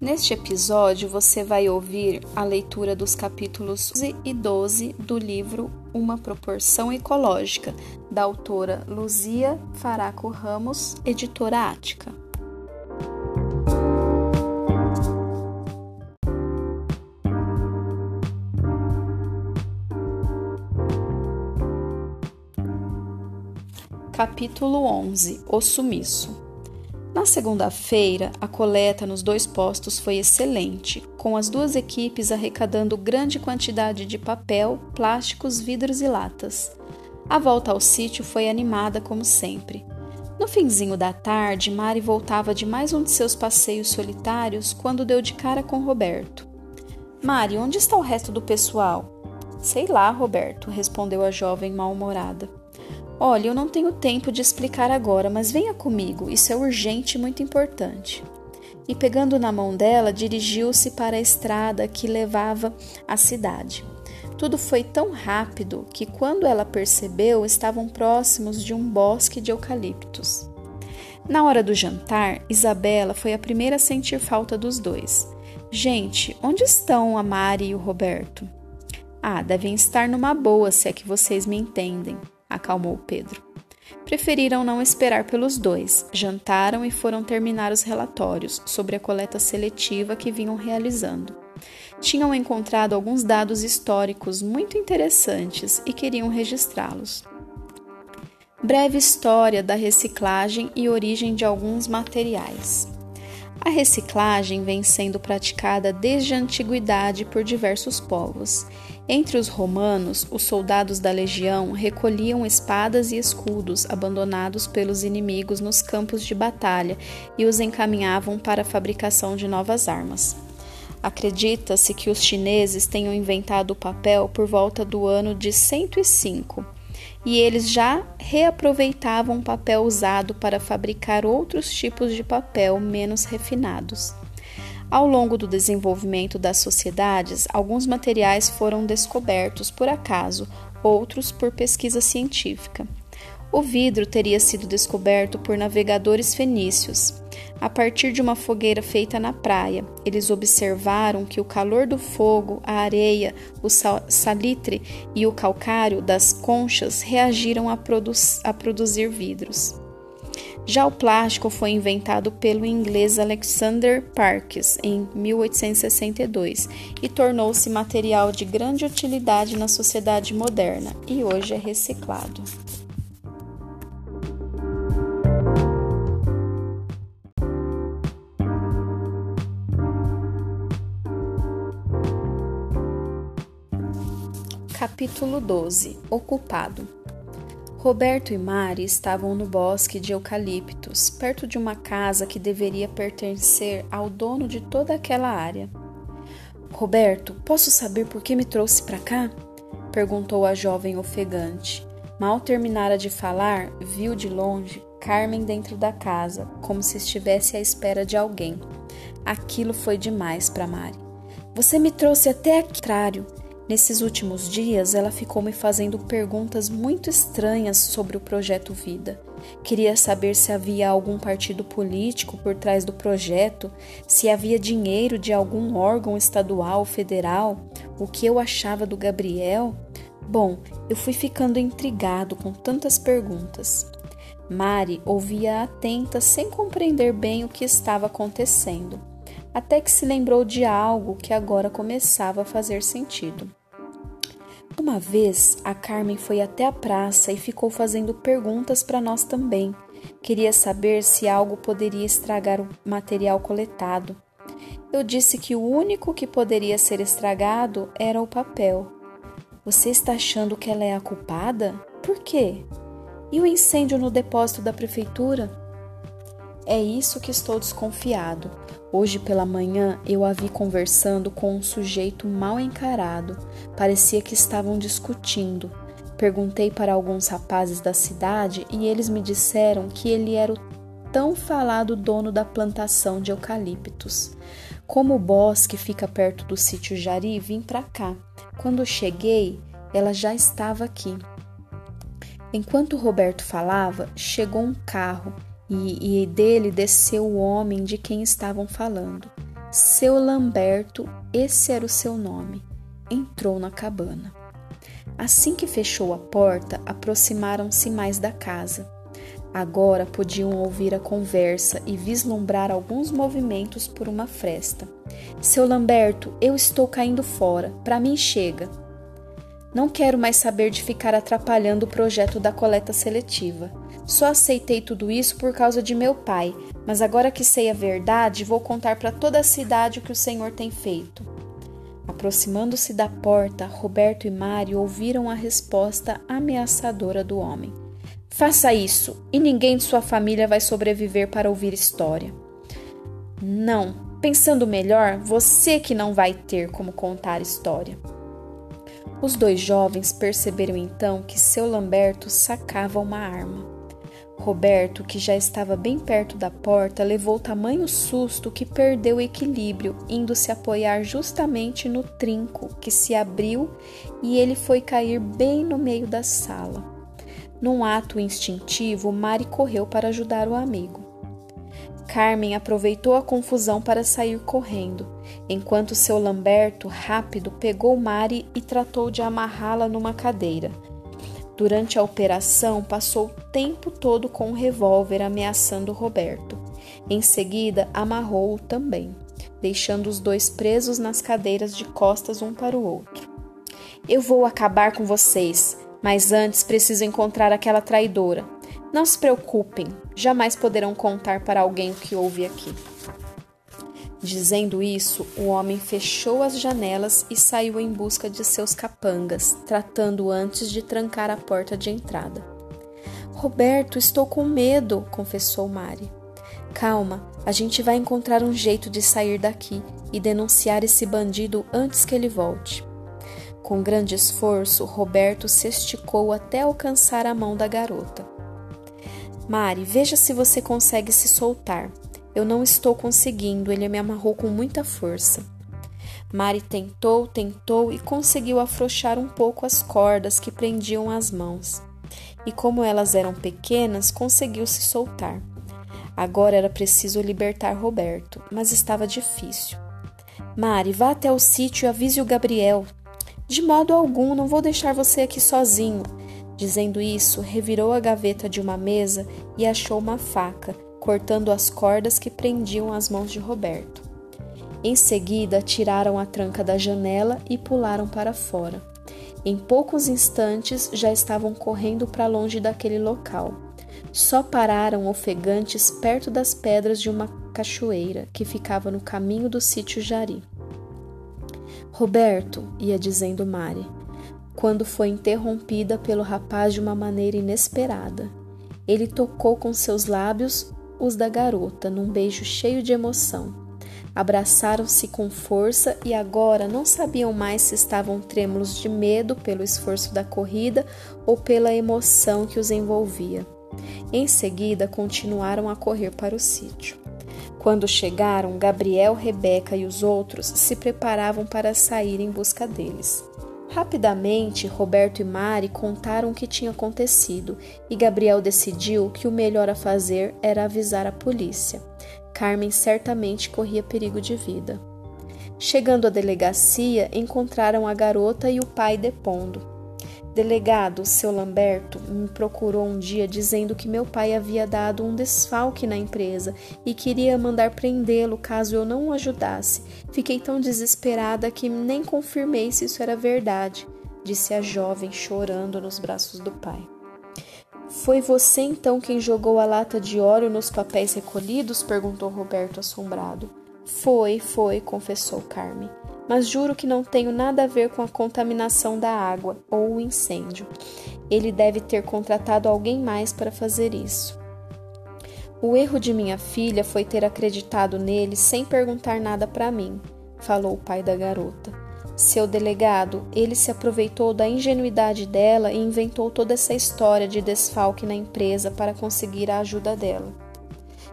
Neste episódio, você vai ouvir a leitura dos capítulos 11 e 12 do livro Uma Proporção Ecológica, da autora Luzia Faraco Ramos, editora Ática. Capítulo 11 O Sumiço na segunda-feira, a coleta nos dois postos foi excelente, com as duas equipes arrecadando grande quantidade de papel, plásticos, vidros e latas. A volta ao sítio foi animada como sempre. No finzinho da tarde, Mari voltava de mais um de seus passeios solitários quando deu de cara com Roberto. Mari, onde está o resto do pessoal? Sei lá, Roberto, respondeu a jovem mal-humorada. Olha, eu não tenho tempo de explicar agora, mas venha comigo, isso é urgente e muito importante. E pegando na mão dela, dirigiu-se para a estrada que levava à cidade. Tudo foi tão rápido que, quando ela percebeu, estavam próximos de um bosque de eucaliptos. Na hora do jantar, Isabela foi a primeira a sentir falta dos dois. Gente, onde estão a Mari e o Roberto? Ah, devem estar numa boa, se é que vocês me entendem acalmou Pedro. Preferiram não esperar pelos dois, jantaram e foram terminar os relatórios sobre a coleta seletiva que vinham realizando. Tinham encontrado alguns dados históricos muito interessantes e queriam registrá-los. Breve história da reciclagem e origem de alguns materiais. A reciclagem vem sendo praticada desde a antiguidade por diversos povos. Entre os romanos, os soldados da legião recolhiam espadas e escudos abandonados pelos inimigos nos campos de batalha e os encaminhavam para a fabricação de novas armas. Acredita-se que os chineses tenham inventado o papel por volta do ano de 105 e eles já reaproveitavam papel usado para fabricar outros tipos de papel menos refinados. Ao longo do desenvolvimento das sociedades, alguns materiais foram descobertos por acaso, outros por pesquisa científica. O vidro teria sido descoberto por navegadores fenícios. A partir de uma fogueira feita na praia, eles observaram que o calor do fogo, a areia, o salitre e o calcário das conchas reagiram a, produ a produzir vidros. Já o plástico foi inventado pelo inglês Alexander Parkes em 1862 e tornou-se material de grande utilidade na sociedade moderna e hoje é reciclado. Capítulo 12 Ocupado Roberto e Mari estavam no bosque de eucaliptos, perto de uma casa que deveria pertencer ao dono de toda aquela área. Roberto, posso saber por que me trouxe para cá? perguntou a jovem ofegante. Mal terminara de falar, viu de longe Carmen dentro da casa, como se estivesse à espera de alguém. Aquilo foi demais para Mari. Você me trouxe até aqui, trário. Nesses últimos dias, ela ficou me fazendo perguntas muito estranhas sobre o projeto Vida. Queria saber se havia algum partido político por trás do projeto, se havia dinheiro de algum órgão estadual, federal, o que eu achava do Gabriel. Bom, eu fui ficando intrigado com tantas perguntas. Mari ouvia atenta sem compreender bem o que estava acontecendo, até que se lembrou de algo que agora começava a fazer sentido. Uma vez, a Carmen foi até a praça e ficou fazendo perguntas para nós também. Queria saber se algo poderia estragar o material coletado. Eu disse que o único que poderia ser estragado era o papel. Você está achando que ela é a culpada? Por quê? E o incêndio no depósito da prefeitura? É isso que estou desconfiado. Hoje pela manhã eu a vi conversando com um sujeito mal encarado. Parecia que estavam discutindo. Perguntei para alguns rapazes da cidade e eles me disseram que ele era o tão falado dono da plantação de eucaliptos. Como o bosque fica perto do sítio Jari, vim para cá. Quando cheguei, ela já estava aqui. Enquanto Roberto falava, chegou um carro e, e dele desceu o homem de quem estavam falando. Seu Lamberto, esse era o seu nome, entrou na cabana. Assim que fechou a porta, aproximaram-se mais da casa. Agora podiam ouvir a conversa e vislumbrar alguns movimentos por uma fresta. Seu Lamberto, eu estou caindo fora. Para mim chega. Não quero mais saber de ficar atrapalhando o projeto da coleta seletiva. Só aceitei tudo isso por causa de meu pai, mas agora que sei a verdade, vou contar para toda a cidade o que o Senhor tem feito. Aproximando-se da porta, Roberto e Mário ouviram a resposta ameaçadora do homem. Faça isso, e ninguém de sua família vai sobreviver para ouvir história. Não, pensando melhor, você que não vai ter como contar história. Os dois jovens perceberam então que seu Lamberto sacava uma arma. Roberto, que já estava bem perto da porta, levou tamanho susto que perdeu o equilíbrio, indo se apoiar justamente no trinco que se abriu e ele foi cair bem no meio da sala. Num ato instintivo, Mari correu para ajudar o amigo. Carmen aproveitou a confusão para sair correndo, enquanto seu Lamberto, rápido, pegou Mari e tratou de amarrá-la numa cadeira. Durante a operação, passou o tempo todo com o revólver ameaçando Roberto. Em seguida, amarrou-o também, deixando os dois presos nas cadeiras de costas um para o outro. Eu vou acabar com vocês, mas antes preciso encontrar aquela traidora. Não se preocupem, jamais poderão contar para alguém o que houve aqui. Dizendo isso, o homem fechou as janelas e saiu em busca de seus capangas, tratando antes de trancar a porta de entrada. Roberto, estou com medo, confessou Mari. Calma, a gente vai encontrar um jeito de sair daqui e denunciar esse bandido antes que ele volte. Com grande esforço, Roberto se esticou até alcançar a mão da garota. Mari, veja se você consegue se soltar. Eu não estou conseguindo, ele me amarrou com muita força. Mari tentou, tentou e conseguiu afrouxar um pouco as cordas que prendiam as mãos. E como elas eram pequenas, conseguiu se soltar. Agora era preciso libertar Roberto, mas estava difícil. Mari, vá até o sítio e avise o Gabriel. De modo algum, não vou deixar você aqui sozinho. Dizendo isso, revirou a gaveta de uma mesa e achou uma faca, cortando as cordas que prendiam as mãos de Roberto. Em seguida, tiraram a tranca da janela e pularam para fora. Em poucos instantes já estavam correndo para longe daquele local. Só pararam ofegantes perto das pedras de uma cachoeira que ficava no caminho do sítio Jari. Roberto, ia dizendo Mari, quando foi interrompida pelo rapaz de uma maneira inesperada. Ele tocou com seus lábios os da garota num beijo cheio de emoção. Abraçaram-se com força e agora não sabiam mais se estavam trêmulos de medo pelo esforço da corrida ou pela emoção que os envolvia. Em seguida, continuaram a correr para o sítio. Quando chegaram, Gabriel, Rebeca e os outros se preparavam para sair em busca deles. Rapidamente, Roberto e Mari contaram o que tinha acontecido e Gabriel decidiu que o melhor a fazer era avisar a polícia. Carmen certamente corria perigo de vida. Chegando à delegacia, encontraram a garota e o pai depondo. Delegado, seu Lamberto, me procurou um dia dizendo que meu pai havia dado um desfalque na empresa e queria mandar prendê-lo caso eu não o ajudasse. Fiquei tão desesperada que nem confirmei se isso era verdade, disse a jovem, chorando nos braços do pai. Foi você então quem jogou a lata de óleo nos papéis recolhidos? perguntou Roberto assombrado. Foi, foi, confessou Carmen mas juro que não tenho nada a ver com a contaminação da água ou o incêndio. Ele deve ter contratado alguém mais para fazer isso. O erro de minha filha foi ter acreditado nele sem perguntar nada para mim, falou o pai da garota. Seu delegado, ele se aproveitou da ingenuidade dela e inventou toda essa história de desfalque na empresa para conseguir a ajuda dela.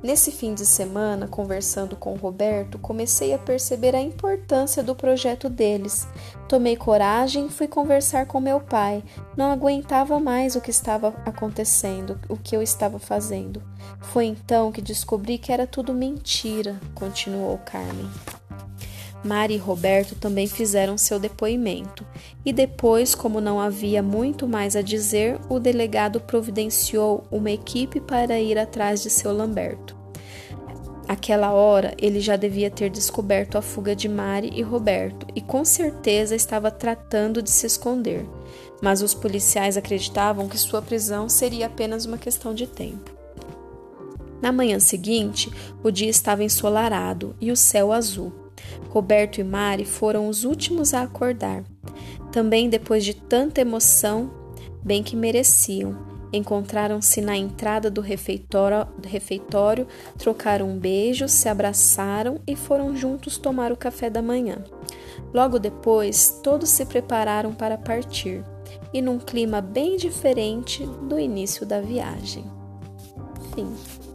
Nesse fim de semana, conversando com Roberto, comecei a perceber a importância do projeto deles. Tomei coragem e fui conversar com meu pai. Não aguentava mais o que estava acontecendo, o que eu estava fazendo. Foi então que descobri que era tudo mentira, continuou Carmen. Mari e Roberto também fizeram seu depoimento, e depois, como não havia muito mais a dizer, o delegado providenciou uma equipe para ir atrás de seu Lamberto. Aquela hora ele já devia ter descoberto a fuga de Mari e Roberto e com certeza estava tratando de se esconder, mas os policiais acreditavam que sua prisão seria apenas uma questão de tempo. Na manhã seguinte, o dia estava ensolarado e o céu azul. Roberto e Mari foram os últimos a acordar. Também depois de tanta emoção, bem que mereciam. Encontraram-se na entrada do refeitório, do refeitório, trocaram um beijo, se abraçaram e foram juntos tomar o café da manhã. Logo depois, todos se prepararam para partir, e num clima bem diferente do início da viagem. Fim.